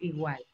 igual.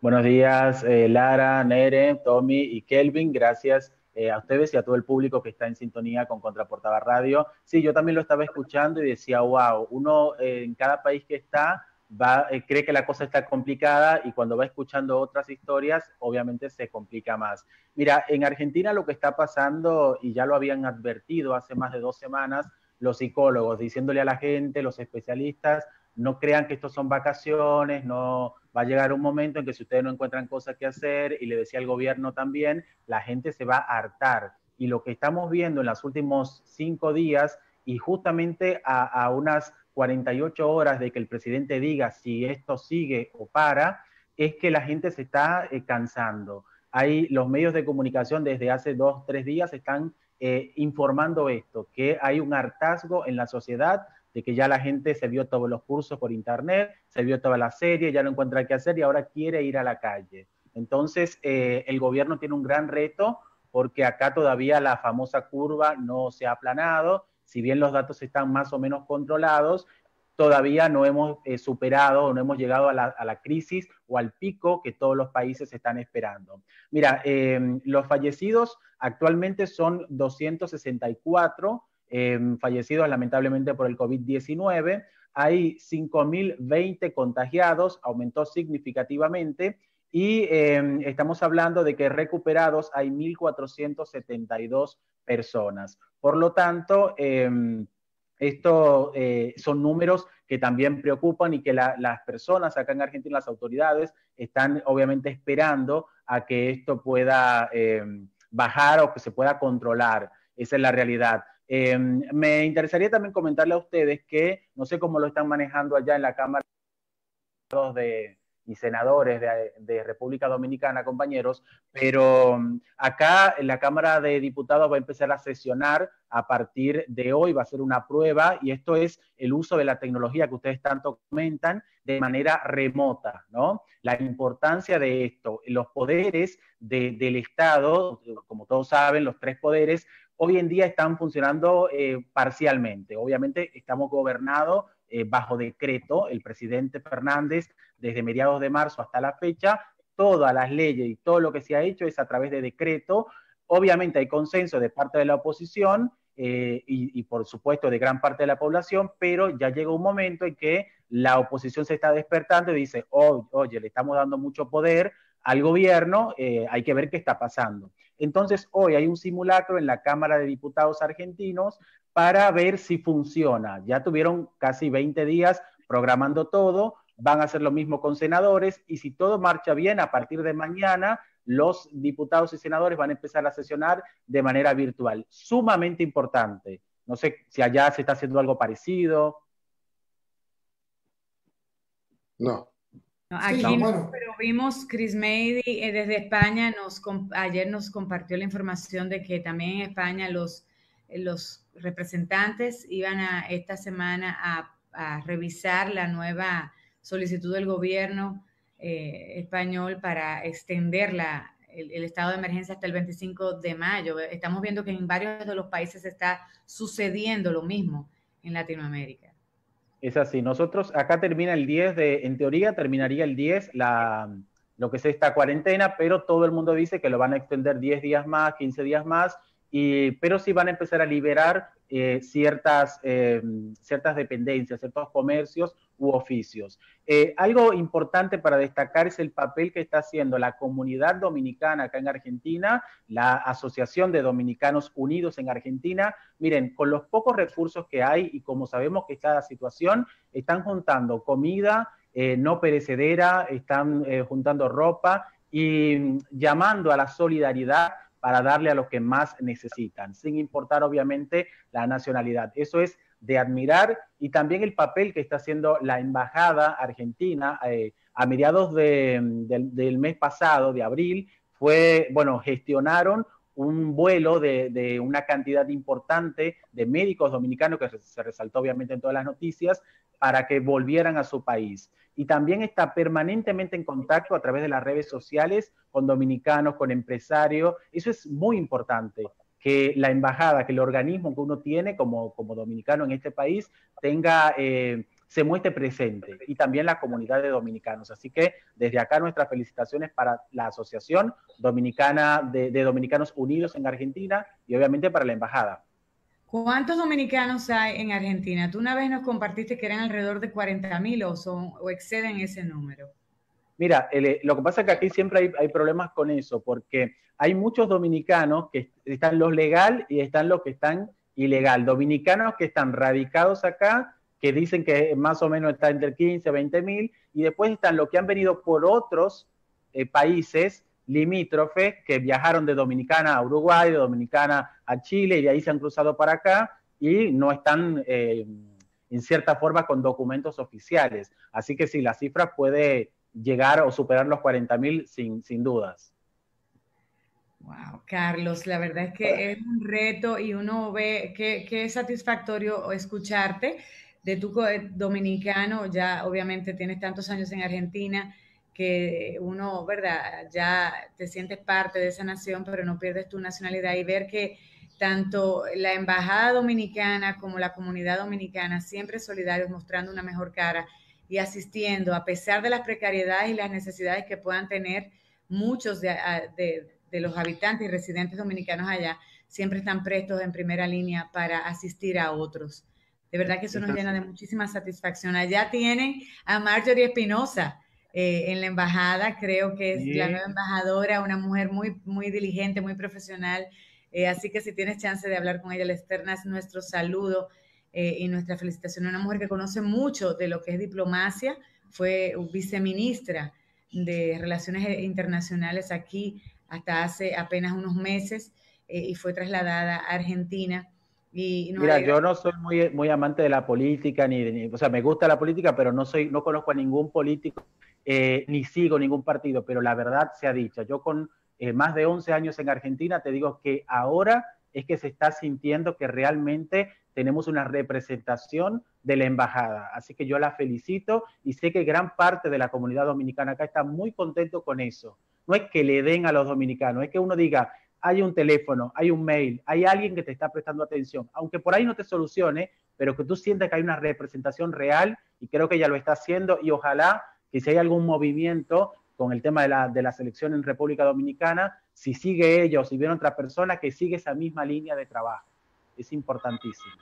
Buenos días, eh, Lara, Nere, Tommy y Kelvin. Gracias eh, a ustedes y a todo el público que está en sintonía con Contraportada Radio. Sí, yo también lo estaba escuchando y decía, wow, uno eh, en cada país que está va, cree que la cosa está complicada y cuando va escuchando otras historias, obviamente se complica más. Mira, en Argentina lo que está pasando, y ya lo habían advertido hace más de dos semanas, los psicólogos, diciéndole a la gente, los especialistas, no crean que esto son vacaciones, no va a llegar un momento en que si ustedes no encuentran cosas que hacer, y le decía al gobierno también, la gente se va a hartar. Y lo que estamos viendo en los últimos cinco días, y justamente a, unas 48 horas de que el presidente diga si esto sigue o para, es que la gente se está eh, cansando. Hay los medios de comunicación desde hace dos, tres días están eh, informando esto, que hay un hartazgo en la sociedad de que ya la gente se vio todos los cursos por internet, se vio toda la serie, ya no encuentra qué hacer y ahora quiere ir a la calle. Entonces, eh, el gobierno tiene un gran reto porque acá todavía la famosa curva no se ha aplanado, si bien los datos están más o menos controlados, todavía no hemos eh, superado no hemos llegado a la, crisis o al pico que todos los países están esperando. Mira, eh, los fallecidos actualmente son 264, Em, fallecidos lamentablemente por el COVID-19. Hay 5.020 contagiados, aumentó significativamente. Y em, estamos hablando de que recuperados hay 1.472 personas. Por lo tanto, esto eh, son números que también preocupan y que las personas acá en Argentina, las autoridades, están obviamente esperando a que esto pueda bajar o que se pueda controlar. Esa es la realidad. Em, me interesaría también comentarle a ustedes que no sé cómo lo están manejando allá en la Cámara de, y senadores de, República Dominicana, compañeros, pero mm, acá en la Cámara de Diputados va a empezar a sesionar a partir de hoy, va a ser una prueba y esto es el uso de la tecnología que ustedes tanto comentan de manera remota, ¿no? La importancia de esto, los poderes del Estado, como todos saben, los tres poderes hoy en día están funcionando eh, parcialmente. Obviamente estamos gobernados eh, bajo decreto, el presidente Fernández, desde mediados de marzo hasta la fecha, todas las leyes y todo lo que se ha hecho es a través de decreto. Obviamente hay consenso de parte de la oposición eh, y, por supuesto de gran parte de la población, pero ya llega un momento en que la oposición se está despertando y dice, oye, le estamos dando mucho poder al gobierno, hay que ver qué está pasando. Entonces, hoy hay un simulacro en la Cámara de Diputados argentinos para ver si funciona. Ya tuvieron casi 20 días programando todo, van a hacer lo mismo con senadores y si todo marcha bien, a partir de mañana los diputados y senadores van a empezar a sesionar de manera virtual. Sumamente importante. No sé si allá se está haciendo algo parecido. No, aquí pero vimos Chris Mady eh, desde España, nos, ayer nos compartió la información de que también en España los, los representantes iban a esta semana a, revisar la nueva solicitud del gobierno eh, español para extender la, el, el, estado de emergencia hasta el 25 de mayo. Estamos viendo que en varios de los países está sucediendo lo mismo en Latinoamérica. Es así. Nosotros, acá termina el 10 de, en teoría terminaría el 10 la, lo que es esta cuarentena, pero todo el mundo dice que lo van a extender 10 días más, 15 días más, y, pero sí van a empezar a liberar eh, ciertas, eh, ciertas dependencias, ciertos comercios u oficios. Eh, algo importante para destacar es el papel que está haciendo la comunidad dominicana acá en Argentina, la Asociación de Dominicanos Unidos en Argentina. Miren, con los pocos recursos que hay y como sabemos que está la situación, están juntando comida eh, no perecedera, están eh, juntando ropa y llamando a la solidaridad para darle a los que más necesitan, sin importar obviamente la nacionalidad. Eso es de admirar y también el papel que está haciendo la Embajada Argentina eh, a mediados del mes pasado, de abril, fue, bueno, gestionaron un vuelo de, una cantidad importante de médicos dominicanos, que se resaltó obviamente en todas las noticias, para que volvieran a su país. Y también está permanentemente en contacto a través de las redes sociales con dominicanos, con empresarios. Eso es muy importante que la embajada, que el organismo que uno tiene como, como dominicano en este país tenga, eh, se muestre presente y también la comunidad de dominicanos. Así que desde acá nuestras felicitaciones para la Asociación Dominicana de, Dominicanos Unidos en Argentina y obviamente para la Embajada. ¿Cuántos dominicanos hay en Argentina? Tú una vez nos compartiste que eran alrededor de 40 mil o, o exceden ese número. Mira, eh, lo que pasa es que aquí siempre hay, hay, problemas con eso, porque hay muchos dominicanos que están los legal y están los que están ilegal. Dominicanos que están radicados acá que dicen que más o menos está entre 15 20 mil, y después están los que han venido por otros eh, países limítrofes que viajaron de Dominicana a Uruguay, de Dominicana a Chile, y de ahí se han cruzado para acá y no están eh, en cierta forma con documentos oficiales. Así que sí, la cifra puede llegar o superar los 40 mil sin, sin dudas. Wow, Carlos, la verdad es que es un reto y uno ve que, que es satisfactorio escucharte de tu dominicano, ya obviamente tienes tantos años en Argentina que uno, ¿verdad? Ya te sientes parte de esa nación, pero no pierdes tu nacionalidad y ver que tanto la embajada dominicana como la comunidad dominicana siempre solidarios, mostrando una mejor cara y asistiendo, a pesar de las precariedades y las necesidades que puedan tener muchos de, de los habitantes y residentes dominicanos allá, siempre están prestos en primera línea para asistir a otros. De verdad que eso nos llena de muchísima satisfacción. Allá tienen a Marjorie Espinosa eh, en la embajada, creo que es la nueva embajadora, una mujer muy, muy diligente, muy profesional. Eh, así que si tienes chance de hablar con ella, le externas nuestro saludo eh, y nuestra felicitación. Una mujer que conoce mucho de lo que es diplomacia, fue viceministra de Relaciones Internacionales aquí hasta hace apenas unos meses y fue trasladada a Argentina Mira, yo no soy muy, muy amante de la política, ni, o sea, me gusta la política, pero no soy, no conozco a ningún político, eh, ni sigo ningún partido, pero la verdad se ha dicho. Yo con eh, más de 11 años en Argentina te digo que ahora es que se está sintiendo que realmente tenemos una representación de la embajada. Así que yo la felicito y sé que gran parte de la comunidad dominicana acá está muy contento con eso. No es que le den a los dominicanos, es que uno diga, hay un teléfono, hay un mail, hay alguien que te está prestando atención, aunque por ahí no te solucione, pero que tú sientas que hay una representación real y creo que ya lo está haciendo y ojalá que si hay algún movimiento con el tema de la, de la selección en República Dominicana, si sigue ella o si viene otra persona, que sigue esa misma línea de trabajo. Es importantísimo.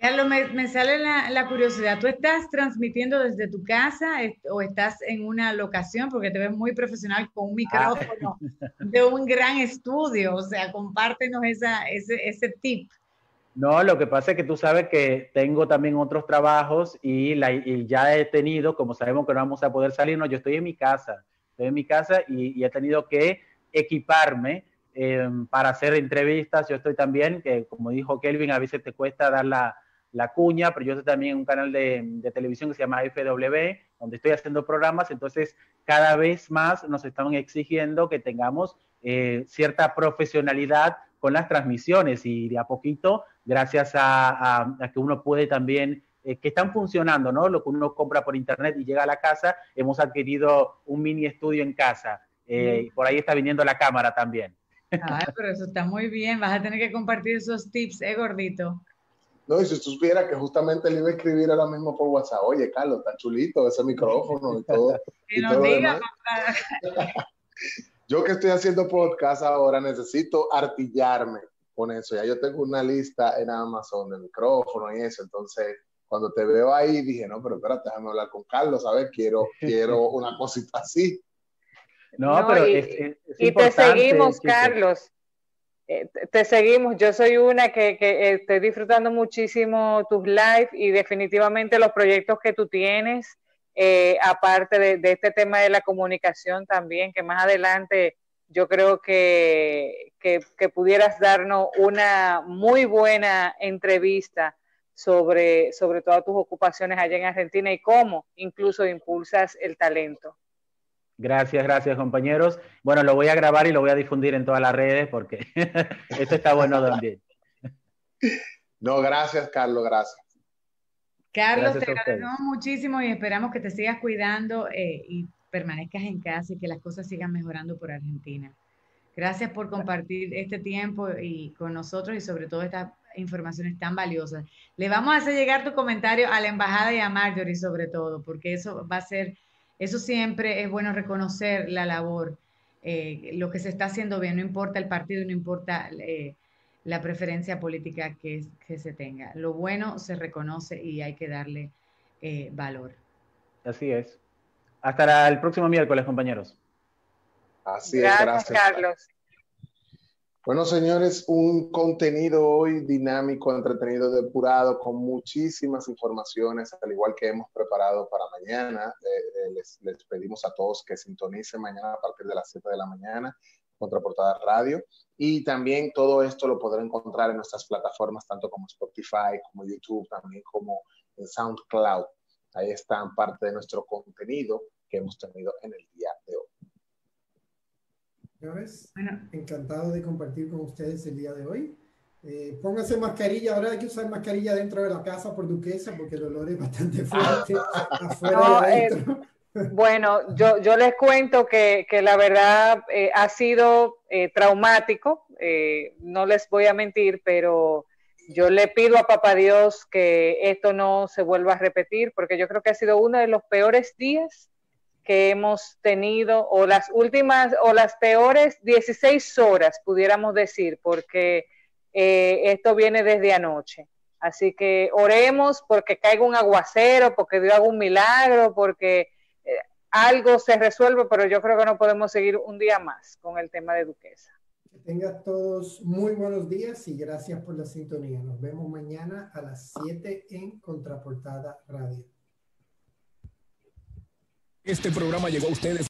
Carlos, me, sale la, curiosidad. ¿Tú estás transmitiendo desde tu casa o estás en una locación? Porque te ves muy profesional con un micrófono de un gran estudio. O sea, compártenos esa, ese, ese tip. No, lo que pasa es que tú sabes que tengo también otros trabajos y, la, ya he tenido, como sabemos que no vamos a poder salir, no, yo estoy en mi casa, estoy en mi casa y, he tenido que equiparme em, para hacer entrevistas. Yo estoy también, que como dijo Kelvin, a veces te cuesta dar la, la Cuña, pero yo estoy también en un canal de, televisión que se llama FW, donde estoy haciendo programas, entonces cada vez más nos están exigiendo que tengamos eh, cierta profesionalidad con las transmisiones y de a poquito, gracias a, que uno puede también, eh, que están funcionando, ¿no? Lo que uno compra por internet y llega a la casa, hemos adquirido un mini estudio en casa. Eh, por ahí está viniendo la cámara también. Ay, pero eso está muy bien. Vas a tener que compartir esos tips, ¿eh, gordito? No, y si tú supieras que justamente le iba a escribir ahora mismo por WhatsApp, oye, Carlos, está chulito ese micrófono y todo. y todo diga, Yo que estoy haciendo podcast ahora necesito artillarme con eso. Ya yo tengo una lista en Amazon de micrófono y eso. Entonces, cuando te veo ahí, dije, no, pero espérate, déjame hablar con Carlos, a ver, quiero, quiero una cosita así. No, pero y, y te seguimos, Carlos. Eh, te seguimos. Yo soy una que, que, estoy disfrutando muchísimo tus live y definitivamente los proyectos que tú tienes, eh, aparte de, este tema de la comunicación también, que más adelante yo creo que, que, pudieras darnos una muy buena entrevista sobre, sobre todas tus ocupaciones allá en Argentina y cómo incluso impulsas el talento. Gracias, gracias compañeros. Bueno, lo voy a grabar y lo voy a difundir en todas las redes porque esto está bueno también. No, gracias Carlos, gracias. Carlos, te agradecemos muchísimo y esperamos que te sigas cuidando eh, y permanezcas en casa y que las cosas sigan mejorando por Argentina. Gracias por compartir este tiempo y con nosotros y sobre todo esta informaciones tan valiosas. Le vamos a hacer llegar tu comentario a la embajada y a Marjorie sobre todo, porque eso va a ser, eso siempre es bueno reconocer la labor, eh, lo que se está haciendo bien, no importa el partido, no importa eh, la preferencia política que, que, se tenga. Lo bueno se reconoce y hay que darle eh, valor. Así es. Hasta el próximo miércoles, compañeros. Así es, gracias. Carlos. Bueno, señores, un contenido hoy dinámico, entretenido, depurado, con muchísimas informaciones, al igual que hemos preparado para mañana. Eh, eh, les, pedimos a todos que sintonicen mañana a partir de las 7 de la mañana, Contraportada Radio. Y también todo esto lo podrán encontrar en nuestras plataformas, tanto como Spotify, como YouTube, también como en SoundCloud. Ahí están parte de nuestro contenido que hemos tenido en el día de hoy. Señores, encantado de compartir con ustedes el día de hoy. Eh, pónganse mascarilla, ahora hay que usar mascarilla dentro de la casa por duquesa porque el olor es bastante fuerte afuera eh, bueno, yo, yo les cuento que, que la verdad eh, ha sido traumático, no les voy a mentir, pero yo le pido a Papá Dios que esto no se vuelva a repetir porque yo creo que ha sido uno de los peores días que hemos tenido, o las últimas, o las peores 16 horas, pudiéramos decir, porque eh, esto viene desde anoche. Así que oremos porque caiga un aguacero, porque Dios haga un milagro, porque eh, algo se resuelve, pero yo creo que no podemos seguir un día más con el tema de Duquesa. Que tengan todos muy buenos días y gracias por la sintonía. Nos vemos mañana a las 7 en Contraportada Radio. Este programa llegó a ustedes